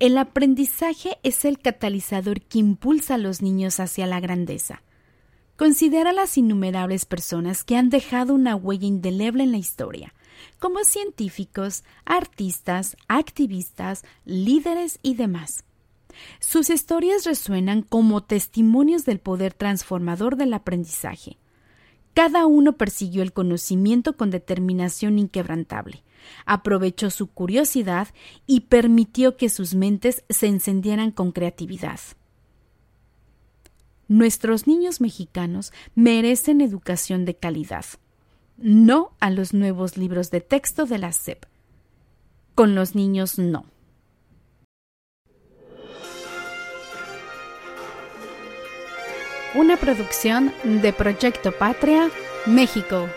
El aprendizaje es el catalizador que impulsa a los niños hacia la grandeza. Considera las innumerables personas que han dejado una huella indeleble en la historia, como científicos, artistas, activistas, líderes y demás. Sus historias resuenan como testimonios del poder transformador del aprendizaje. Cada uno persiguió el conocimiento con determinación inquebrantable, aprovechó su curiosidad y permitió que sus mentes se encendieran con creatividad. Nuestros niños mexicanos merecen educación de calidad, no a los nuevos libros de texto de la SEP. Con los niños no. Una producción de Proyecto Patria, México.